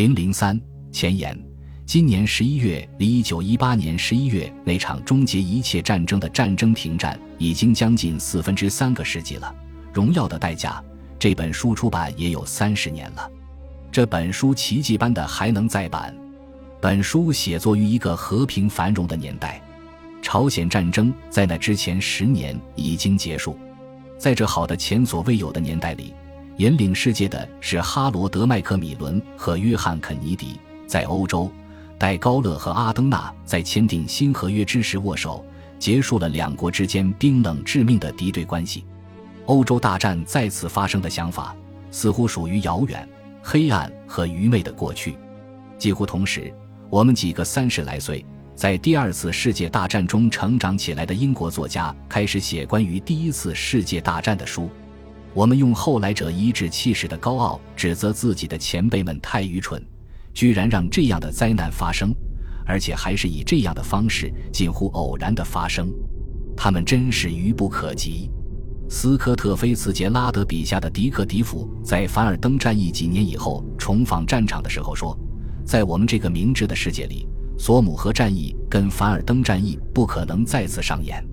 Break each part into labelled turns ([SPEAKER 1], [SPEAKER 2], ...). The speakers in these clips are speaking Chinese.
[SPEAKER 1] 零零三前言：今年十一月离一九一八年十一月那场终结一切战争的战争停战已经将近四分之三个世纪了。荣耀的代价这本书出版也有三十年了。这本书奇迹般的还能再版。本书写作于一个和平繁荣的年代，朝鲜战争在那之前十年已经结束。在这好的前所未有的年代里。引领世界的是哈罗德·麦克米伦和约翰·肯尼迪。在欧洲，戴高乐和阿登纳在签订新合约之时握手，结束了两国之间冰冷致命的敌对关系。欧洲大战再次发生的想法，似乎属于遥远、黑暗和愚昧的过去。几乎同时，我们几个三十来岁，在第二次世界大战中成长起来的英国作家，开始写关于第一次世界大战的书。我们用后来者颐指气使的高傲指责自己的前辈们太愚蠢，居然让这样的灾难发生，而且还是以这样的方式近乎偶然的发生。他们真是愚不可及。斯科特·菲茨杰拉德笔下的迪克·迪弗在凡尔登战役几年以后重访战场的时候说：“在我们这个明智的世界里，索姆河战役跟凡尔登战役不可能再次上演。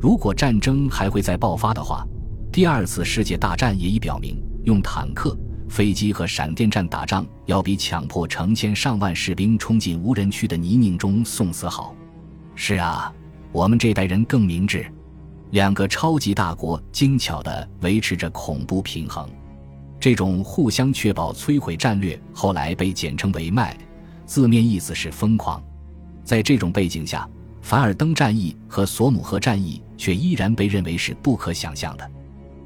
[SPEAKER 1] 如果战争还会再爆发的话。”第二次世界大战也已表明，用坦克、飞机和闪电战打仗，要比强迫成千上万士兵冲进无人区的泥泞中送死好。是啊，我们这代人更明智。两个超级大国精巧地维持着恐怖平衡，这种互相确保摧毁战略后来被简称为“麦”，字面意思是疯狂。在这种背景下，凡尔登战役和索姆河战役却依然被认为是不可想象的。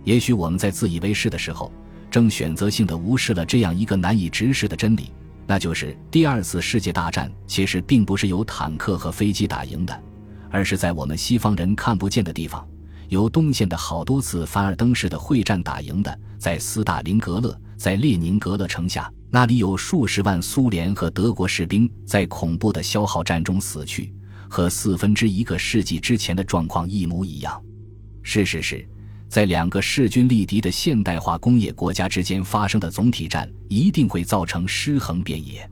[SPEAKER 1] 也许我们在自以为是的时候，正选择性的无视了这样一个难以直视的真理，那就是第二次世界大战其实并不是由坦克和飞机打赢的，而是在我们西方人看不见的地方，由东线的好多次凡尔登式的会战打赢的。在斯大林格勒，在列宁格勒城下，那里有数十万苏联和德国士兵在恐怖的消耗战中死去，和四分之一个世纪之前的状况一模一样。事实是。在两个势均力敌的现代化工业国家之间发生的总体战，一定会造成尸横遍野。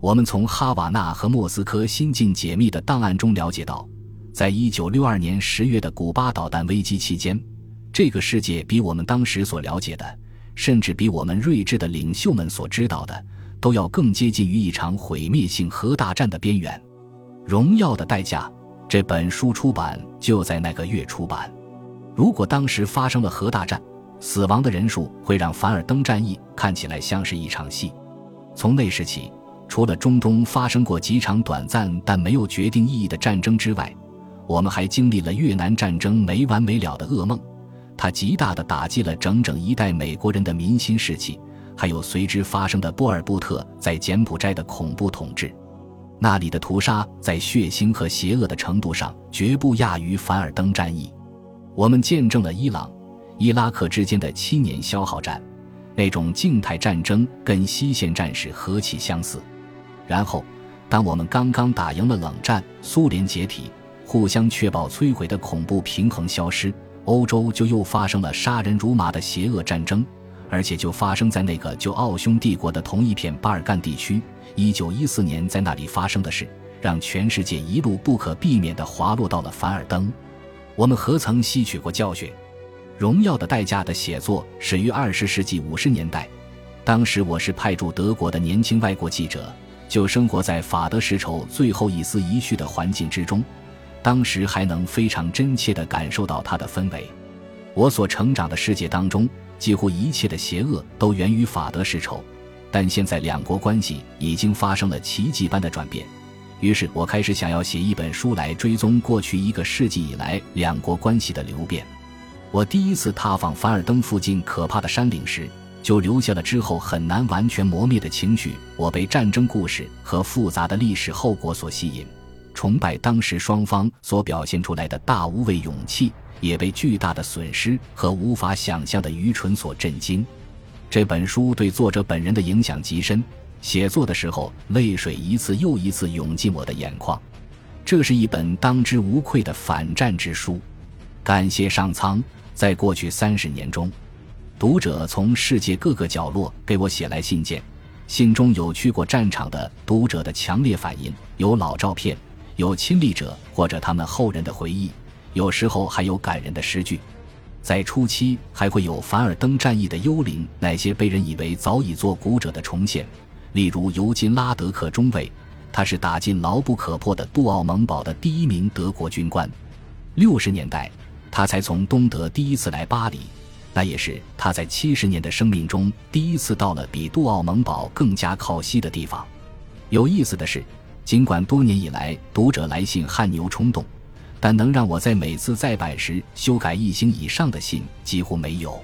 [SPEAKER 1] 我们从哈瓦那和莫斯科新近解密的档案中了解到，在一九六二年十月的古巴导弹危机期间，这个世界比我们当时所了解的，甚至比我们睿智的领袖们所知道的，都要更接近于一场毁灭性核大战的边缘。荣耀的代价这本书出版就在那个月出版。如果当时发生了核大战，死亡的人数会让凡尔登战役看起来像是一场戏。从那时起，除了中东发生过几场短暂但没有决定意义的战争之外，我们还经历了越南战争没完没了的噩梦，它极大地打击了整整一代美国人的民心士气。还有随之发生的波尔布特在柬埔寨的恐怖统治，那里的屠杀在血腥和邪恶的程度上绝不亚于凡尔登战役。我们见证了伊朗、伊拉克之间的七年消耗战，那种静态战争跟西线战事何其相似。然后，当我们刚刚打赢了冷战，苏联解体，互相确保摧毁的恐怖平衡消失，欧洲就又发生了杀人如麻的邪恶战争，而且就发生在那个旧奥匈帝国的同一片巴尔干地区。一九一四年在那里发生的事，让全世界一路不可避免地滑落到了凡尔登。我们何曾吸取过教训？《荣耀的代价》的写作始于二十世纪五十年代，当时我是派驻德国的年轻外国记者，就生活在法德世仇最后一丝一绪的环境之中，当时还能非常真切地感受到它的氛围。我所成长的世界当中，几乎一切的邪恶都源于法德世仇，但现在两国关系已经发生了奇迹般的转变。于是我开始想要写一本书来追踪过去一个世纪以来两国关系的流变。我第一次踏访凡尔登附近可怕的山岭时，就留下了之后很难完全磨灭的情绪。我被战争故事和复杂的历史后果所吸引，崇拜当时双方所表现出来的大无畏勇气，也被巨大的损失和无法想象的愚蠢所震惊。这本书对作者本人的影响极深。写作的时候，泪水一次又一次涌进我的眼眶。这是一本当之无愧的反战之书。感谢上苍，在过去三十年中，读者从世界各个角落给我写来信件，信中有去过战场的读者的强烈反应，有老照片，有亲历者或者他们后人的回忆，有时候还有感人的诗句。在初期，还会有凡尔登战役的幽灵，那些被人以为早已作古者的重现，例如尤金·拉德克中尉，他是打进牢不可破的杜奥蒙堡的第一名德国军官。六十年代，他才从东德第一次来巴黎。那也是他在七十年的生命中第一次到了比杜奥蒙堡更加靠西的地方。有意思的是，尽管多年以来读者来信汗牛充栋，但能让我在每次再版时修改一星以上的信几乎没有。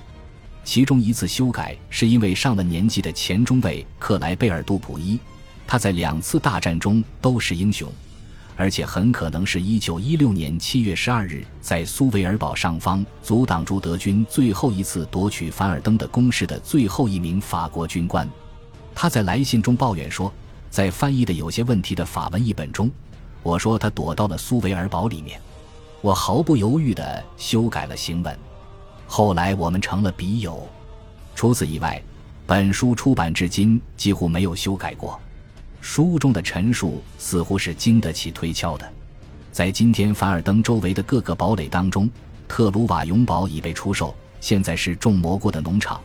[SPEAKER 1] 其中一次修改是因为上了年纪的前中尉克莱贝尔杜普伊，他在两次大战中都是英雄。而且很可能是一九一六年七月十二日在苏维尔堡上方阻挡住德军最后一次夺取凡尔登的攻势的最后一名法国军官。他在来信中抱怨说，在翻译的有些问题的法文译本中，我说他躲到了苏维尔堡里面。我毫不犹豫地修改了行文。后来我们成了笔友。除此以外，本书出版至今几乎没有修改过。书中的陈述似乎是经得起推敲的。在今天凡尔登周围的各个堡垒当中，特鲁瓦永堡已被出售，现在是种蘑菇的农场。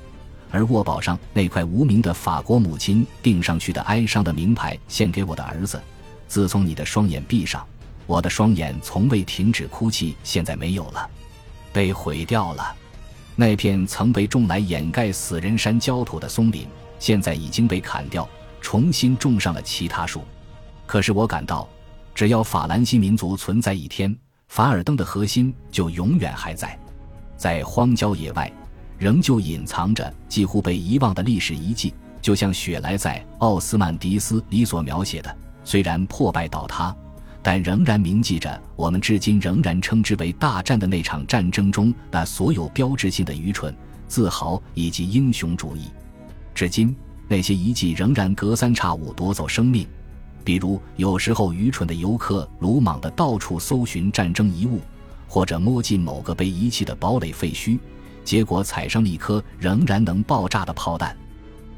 [SPEAKER 1] 而沃堡上那块无名的法国母亲钉上去的哀伤的名牌，献给我的儿子。自从你的双眼闭上，我的双眼从未停止哭泣。现在没有了，被毁掉了。那片曾被种来掩盖死人山焦土的松林，现在已经被砍掉。重新种上了其他树，可是我感到，只要法兰西民族存在一天，凡尔登的核心就永远还在，在荒郊野外，仍旧隐藏着几乎被遗忘的历史遗迹，就像雪莱在《奥斯曼迪斯》里所描写的，虽然破败倒塌，但仍然铭记着我们至今仍然称之为大战的那场战争中那所有标志性的愚蠢、自豪以及英雄主义，至今。那些遗迹仍然隔三差五夺走生命，比如有时候愚蠢的游客鲁莽地到处搜寻战争遗物，或者摸进某个被遗弃的堡垒废墟，结果踩上了一颗仍然能爆炸的炮弹。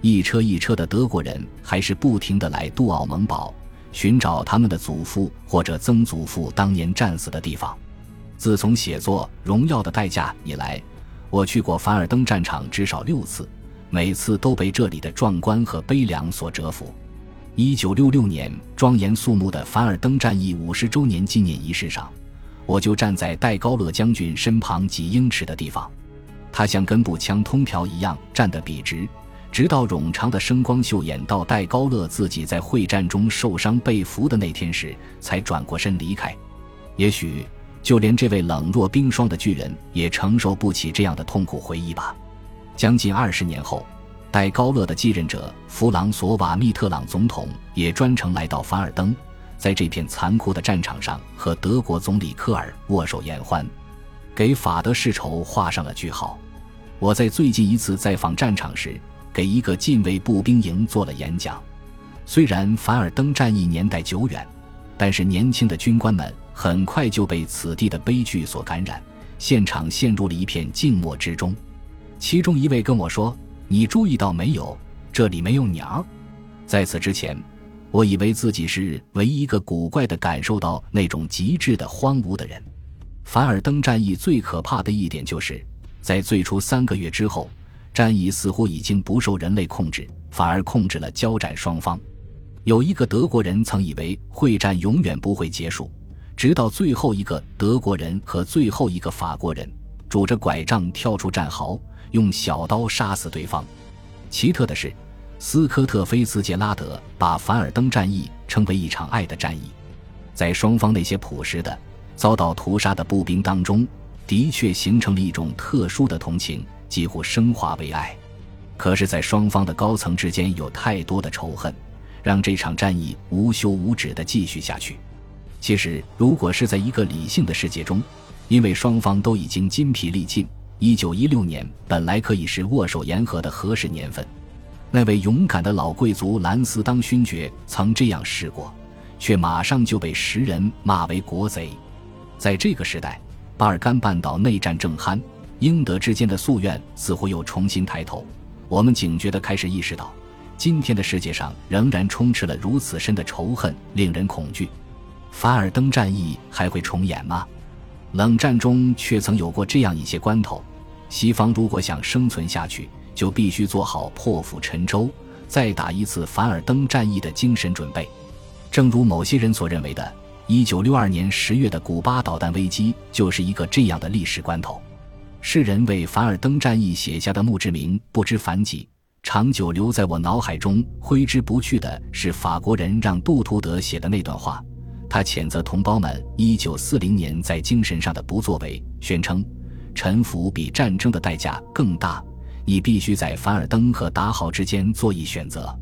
[SPEAKER 1] 一车一车的德国人还是不停地来杜奥蒙堡，寻找他们的祖父或者曾祖父当年战死的地方。自从写作《荣耀的代价》以来，我去过凡尔登战场至少六次。每次都被这里的壮观和悲凉所折服。一九六六年庄严肃穆的凡尔登战役五十周年纪念仪式上，我就站在戴高乐将军身旁几英尺的地方，他像根步枪通条一样站得笔直，直到冗长的声光秀演到戴高乐自己在会战中受伤被俘的那天时，才转过身离开。也许，就连这位冷若冰霜的巨人也承受不起这样的痛苦回忆吧。将近二十年后，戴高乐的继任者弗朗索瓦密特朗总统也专程来到凡尔登，在这片残酷的战场上和德国总理科尔握手言欢，给法德世仇画上了句号。我在最近一次在访战场时，给一个禁卫步兵营做了演讲。虽然凡尔登战役年代久远，但是年轻的军官们很快就被此地的悲剧所感染，现场陷入了一片静默之中。其中一位跟我说：“你注意到没有？这里没有鸟。”在此之前，我以为自己是唯一一个古怪的感受到那种极致的荒芜的人。凡尔登战役最可怕的一点就是，在最初三个月之后，战役似乎已经不受人类控制，反而控制了交战双方。有一个德国人曾以为会战永远不会结束，直到最后一个德国人和最后一个法国人拄着拐杖跳出战壕。用小刀杀死对方。奇特的是，斯科特菲茨杰拉德把凡尔登战役称为一场爱的战役。在双方那些朴实的、遭到屠杀的步兵当中，的确形成了一种特殊的同情，几乎升华为爱。可是，在双方的高层之间有太多的仇恨，让这场战役无休无止地继续下去。其实，如果是在一个理性的世界中，因为双方都已经筋疲力尽。一九一六年本来可以是握手言和的合适年份，那位勇敢的老贵族兰斯当勋爵曾这样试过，却马上就被时人骂为国贼。在这个时代，巴尔干半岛内战正酣，英德之间的夙愿似乎又重新抬头。我们警觉地开始意识到，今天的世界上仍然充斥了如此深的仇恨，令人恐惧。凡尔登战役还会重演吗？冷战中却曾有过这样一些关头，西方如果想生存下去，就必须做好破釜沉舟、再打一次凡尔登战役的精神准备。正如某些人所认为的，一九六二年十月的古巴导弹危机就是一个这样的历史关头。世人为凡尔登战役写下的墓志铭不知凡几，长久留在我脑海中挥之不去的是法国人让杜图德写的那段话。他谴责同胞们一九四零年在精神上的不作为，宣称臣服比战争的代价更大。你必须在凡尔登和达豪之间做一选择。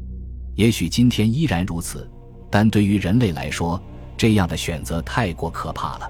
[SPEAKER 1] 也许今天依然如此，但对于人类来说，这样的选择太过可怕了。